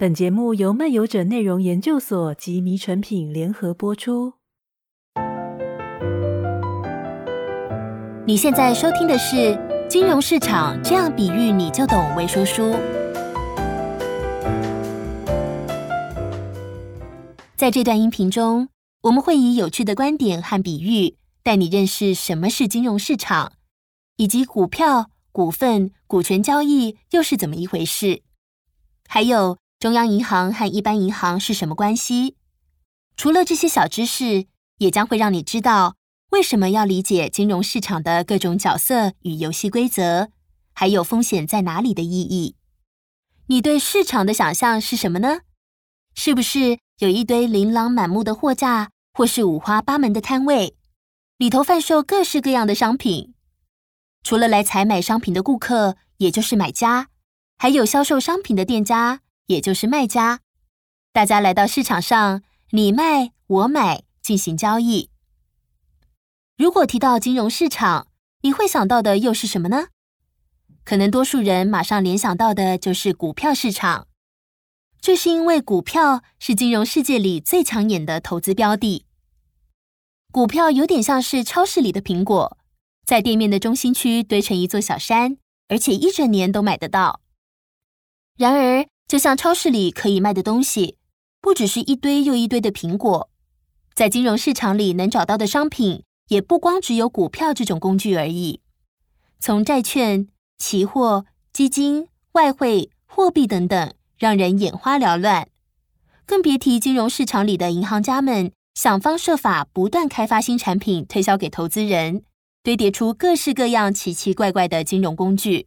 本节目由漫游者内容研究所及迷诚品联合播出。你现在收听的是《金融市场这样比喻你就懂》微说书。在这段音频中，我们会以有趣的观点和比喻，带你认识什么是金融市场，以及股票、股份、股权交易又是怎么一回事，还有中央银行和一般银行是什么关系。除了这些小知识，也将会让你知道为什么要理解金融市场的各种角色与游戏规则，还有风险在哪里的意义。你对市场的想象是什么呢？是不是有一堆琳琅满目的货架，或是五花八门的摊位？里头贩售各式各样的商品，除了来采买商品的顾客，也就是买家，还有销售商品的店家，也就是卖家。大家来到市场上，你卖我买，进行交易。如果提到金融市场，你会想到的又是什么呢？可能多数人马上联想到的就是股票市场，这是因为股票是金融世界里最抢眼的投资标的。股票有点像是超市里的苹果，在店面的中心区堆成一座小山，而且一整年都买得到。然而，就像超市里可以卖的东西，不只是一堆又一堆的苹果，在金融市场里能找到的商品，也不光只有股票这种工具而已。从债券、期货、基金、外汇、货币等等，让人眼花缭乱，更别提金融市场里的银行家们。想方设法不断开发新产品推销给投资人，堆叠出各式各样奇奇怪怪的金融工具。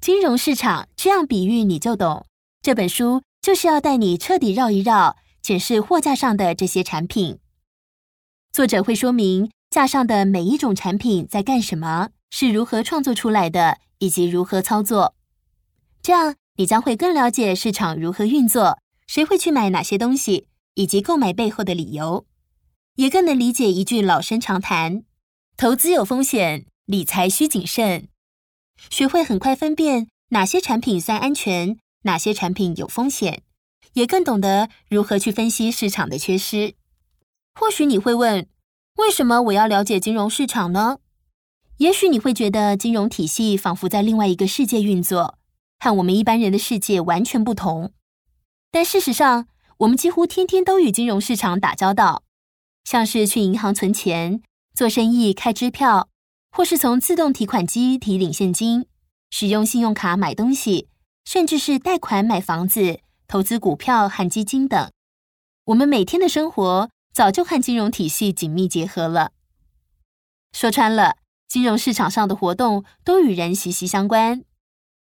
金融市场这样比喻你就懂。这本书就是要带你彻底绕一绕，检视货架上的这些产品。作者会说明架上的每一种产品在干什么，是如何创作出来的，以及如何操作。这样你将会更了解市场如何运作，谁会去买哪些东西。以及购买背后的理由，也更能理解一句老生常谈：投资有风险，理财需谨慎。学会很快分辨哪些产品算安全，哪些产品有风险，也更懂得如何去分析市场的缺失。或许你会问：为什么我要了解金融市场呢？也许你会觉得金融体系仿佛在另外一个世界运作，和我们一般人的世界完全不同。但事实上，我们几乎天天都与金融市场打交道，像是去银行存钱、做生意、开支票，或是从自动提款机提领现金，使用信用卡买东西，甚至是贷款买房子、投资股票和基金等。我们每天的生活早就和金融体系紧密结合了。说穿了，金融市场上的活动都与人息息相关。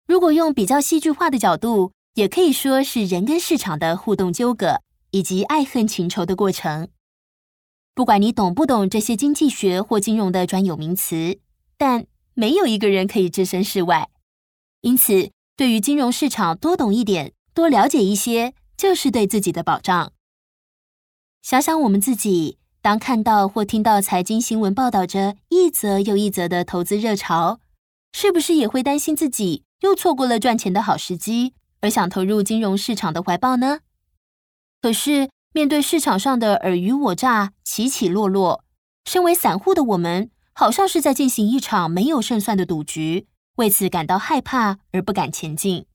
如果用比较戏剧化的角度，也可以说是人跟市场的互动纠葛，以及爱恨情仇的过程。不管你懂不懂这些经济学或金融的专有名词，但没有一个人可以置身事外。因此，对于金融市场多懂一点、多了解一些，就是对自己的保障。想想我们自己，当看到或听到财经新闻报道着一则又一则的投资热潮，是不是也会担心自己又错过了赚钱的好时机？而想投入金融市场的怀抱呢？可是面对市场上的尔虞我诈、起起落落，身为散户的我们，好像是在进行一场没有胜算的赌局，为此感到害怕而不敢前进。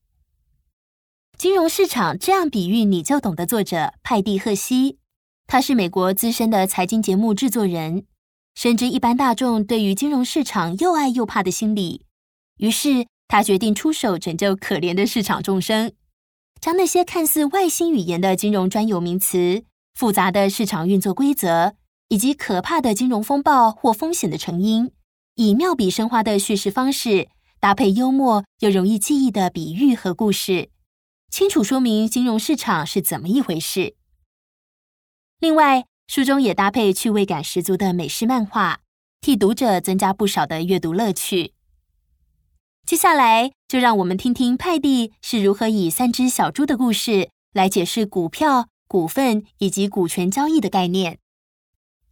金融市场这样比喻你就懂的作者派蒂·赫西，他是美国资深的财经节目制作人，深知一般大众对于金融市场又爱又怕的心理，于是，他决定出手拯救可怜的市场众生，将那些看似外星语言的金融专有名词、复杂的市场运作规则，以及可怕的金融风暴或风险的成因，以妙笔生花的叙事方式，搭配幽默又容易记忆的比喻和故事，清楚说明金融市场是怎么一回事。另外，书中也搭配趣味感十足的美式漫画，替读者增加不少的阅读乐趣。接下来，就让我们听听派蒂是如何以三只小猪的故事来解释股票、股份以及股权交易的概念。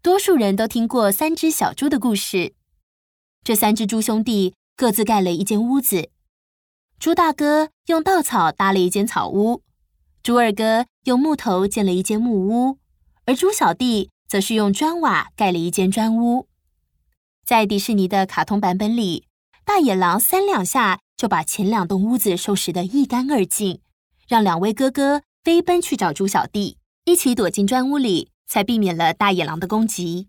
多数人都听过三只小猪的故事。这三只猪兄弟各自盖了一间屋子。猪大哥用稻草搭了一间草屋，猪二哥用木头建了一间木屋，而猪小弟则是用砖瓦盖了一间砖屋。在迪士尼的卡通版本里，大野狼三两下就把前两栋屋子收拾得一干二净，让两位哥哥飞奔去找猪小弟，一起躲进砖屋里，才避免了大野狼的攻击。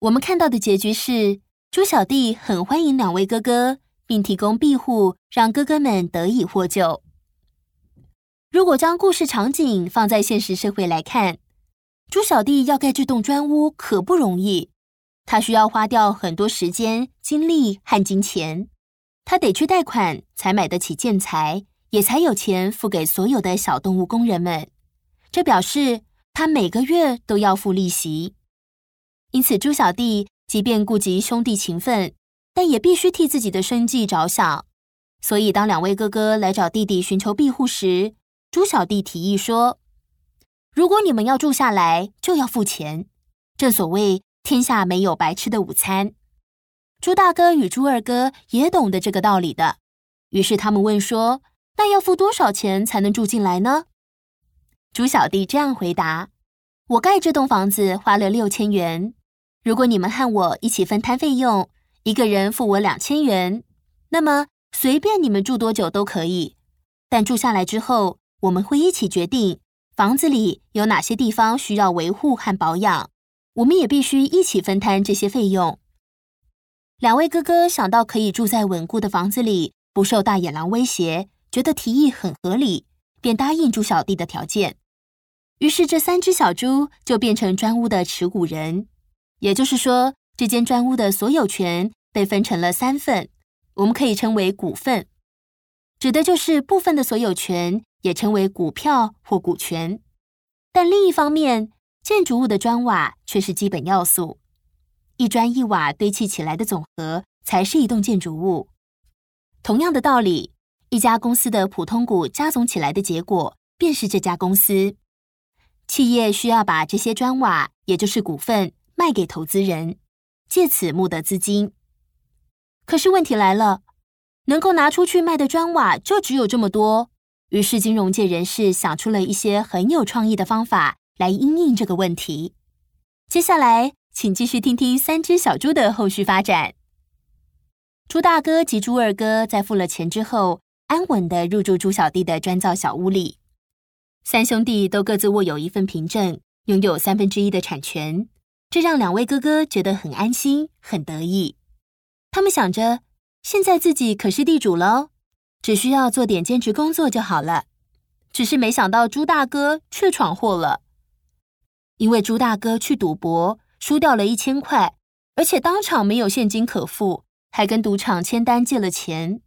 我们看到的结局是，猪小弟很欢迎两位哥哥，并提供庇护，让哥哥们得以获救。如果将故事场景放在现实社会来看，猪小弟要盖这栋砖屋可不容易，他需要花掉很多时间、精力和金钱，他得去贷款才买得起建材，也才有钱付给所有的小动物工人们。这表示他每个月都要付利息。因此，猪小弟即便顾及兄弟情分，但也必须替自己的生计着想。所以，当两位哥哥来找弟弟寻求庇护时，猪小弟提议说：“如果你们要住下来，就要付钱。正所谓天下没有白吃的午餐。”猪大哥与猪二哥也懂得这个道理的，于是他们问说：“那要付多少钱才能住进来呢？”猪小弟这样回答：“我盖这栋房子花了六千元，如果你们和我一起分摊费用，一个人付我两千元，那么随便你们住多久都可以。但住下来之后，我们会一起决定房子里有哪些地方需要维护和保养，我们也必须一起分摊这些费用。两位哥哥想到可以住在稳固的房子里，不受大野狼威胁，觉得提议很合理，便答应猪小弟的条件。于是这三只小猪就变成砖屋的持股人，也就是说，这间砖屋的所有权被分成了三份，我们可以称为股份，指的就是部分的所有权。也称为股票或股权，但另一方面，建筑物的砖瓦却是基本要素，一砖一瓦堆砌起来的总和才是一栋建筑物。同样的道理，一家公司的普通股加总起来的结果便是这家公司。企业需要把这些砖瓦，也就是股份，卖给投资人，借此募得资金。可是问题来了，能够拿出去卖的砖瓦就只有这么多。于是，金融界人士想出了一些很有创意的方法来应应这个问题。接下来，请继续听听三只小猪的后续发展。猪大哥及猪二哥在付了钱之后，安稳的入住猪小弟的砖造小屋里。三兄弟都各自握有一份凭证，拥有三分之一的产权，这让两位哥哥觉得很安心、很得意。他们想着，现在自己可是地主喽。只需要做点兼职工作就好了，只是没想到猪大哥却闯祸了。因为朱大哥去赌博，输掉了一千块，而且当场没有现金可付，还跟赌场签单借了钱。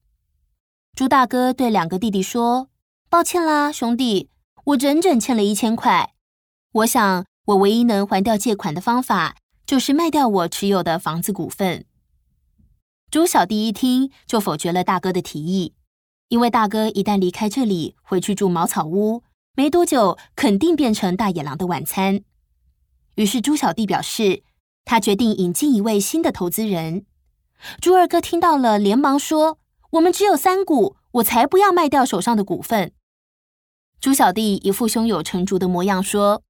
朱大哥对两个弟弟说：“抱歉啦，兄弟，我整整欠了一千块。我想，我唯一能还掉借款的方法，就是卖掉我持有的房子股份。”朱小弟一听，就否决了大哥的提议。因为大哥一旦离开这里，回去住茅草屋，没多久肯定变成大野狼的晚餐。于是猪小弟表示，他决定引进一位新的投资人。猪二哥听到了，连忙说：“我们只有三股，我才不要卖掉手上的股份。”猪小弟一副胸有成竹的模样说：“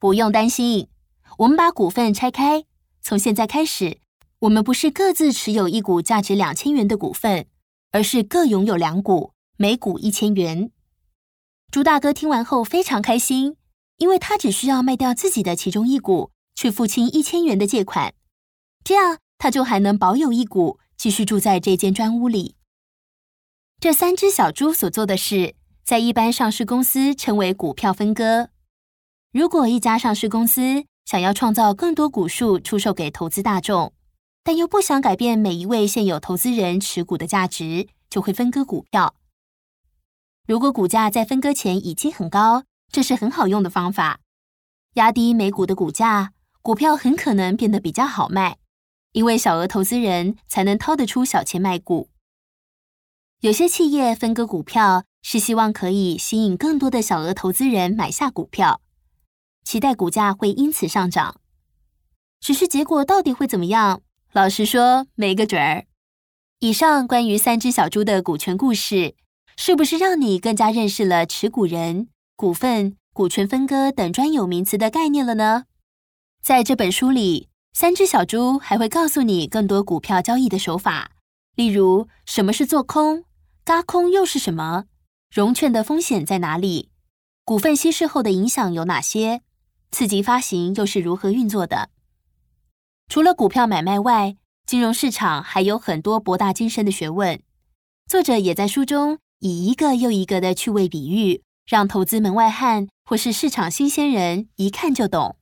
不用担心，我们把股份拆开，从现在开始，我们不是各自持有一股价值两千元的股份。”而是各拥有两股，每股一千元。猪大哥听完后非常开心，因为他只需要卖掉自己的其中一股，去付清一千元的借款，这样他就还能保有一股，继续住在这间砖屋里。这三只小猪所做的事，在一般上市公司称为股票分割。如果一家上市公司想要创造更多股数出售给投资大众，但又不想改变每一位现有投资人持股的价值，就会分割股票。如果股价在分割前已经很高，这是很好用的方法，压低每股的股价，股票很可能变得比较好卖，因为小额投资人才能掏得出小钱卖股。有些企业分割股票是希望可以吸引更多的小额投资人买下股票，期待股价会因此上涨。只是结果到底会怎么样？老实说，没个准儿。以上关于三只小猪的股权故事，是不是让你更加认识了持股人，股份、股权分割等专有名词的概念了呢？在这本书里，三只小猪还会告诉你更多股票交易的手法，例如什么是做空，轧空又是什么，融券的风险在哪里，股份稀释后的影响有哪些，次级发行又是如何运作的。除了股票买卖外，金融市场还有很多博大精深的学问。作者也在书中以一个又一个的趣味比喻，让投资门外汉或是市场新鲜人一看就懂。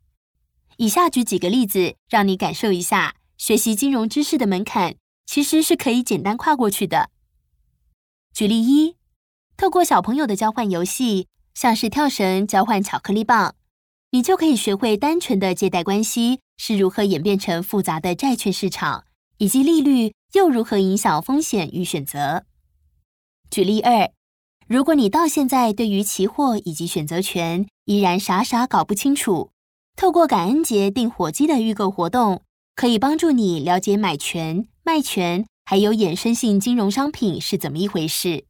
以下举几个例子，让你感受一下学习金融知识的门槛其实是可以简单跨过去的。举例一，透过小朋友的交换游戏，像是跳绳交换巧克力棒，你就可以学会单纯的借贷关系是如何演变成复杂的债券市场。以及利率又如何影响风险与选择？举例二，如果你到现在对于期货以及选择权依然傻傻搞不清楚，透过感恩节订火鸡的预购活动，可以帮助你了解买权、卖权还有衍生性金融商品是怎么一回事。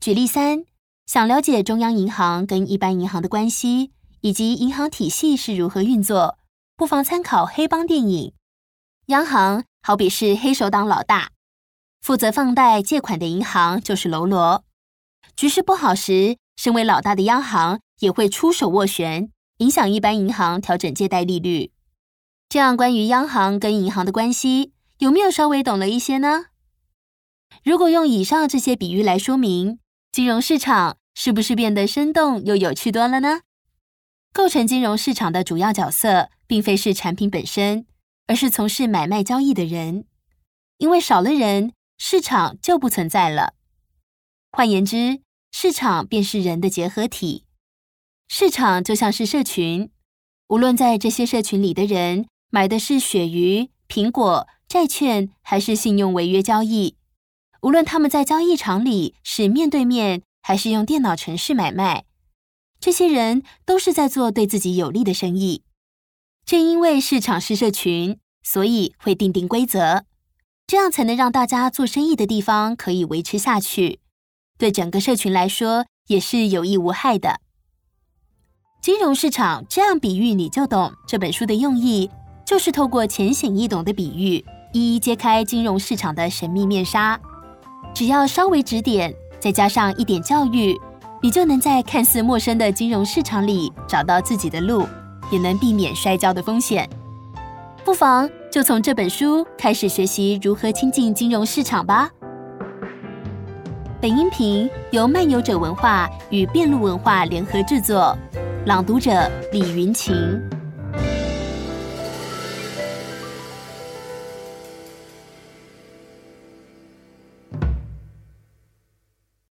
举例三，想了解中央银行跟一般银行的关系，以及银行体系是如何运作，不妨参考黑帮电影。央行好比是黑手党老大，负责放贷借款的银行就是喽啰。局势不好时，身为老大的央行也会出手斡旋，影响一般银行调整借贷利率。这样，关于央行跟银行的关系，有没有稍微懂了一些呢？如果用以上这些比喻来说明，金融市场是不是变得生动又有趣多了呢？构成金融市场的主要角色，并非是产品本身。而是从事买卖交易的人，因为少了人，市场就不存在了。换言之，市场便是人的结合体。市场就像是社群，无论在这些社群里的人买的是鳕鱼、苹果、债券，还是信用违约交易，无论他们在交易场里是面对面，还是用电脑程式买卖，这些人都是在做对自己有利的生意。正因为市场是社群，所以会订定规则，这样才能让大家做生意的地方可以维持下去。对整个社群来说，也是有益无害的。金融市场这样比喻你就懂。这本书的用意就是透过浅显易懂的比喻，一一揭开金融市场的神秘面纱。只要稍微指点，再加上一点教育，你就能在看似陌生的金融市场里找到自己的路。也能避免摔跤的风险，不妨就从这本书开始学习如何亲近金融市场吧。本音频由漫游者文化与遍路文化联合制作，朗读者李云晴。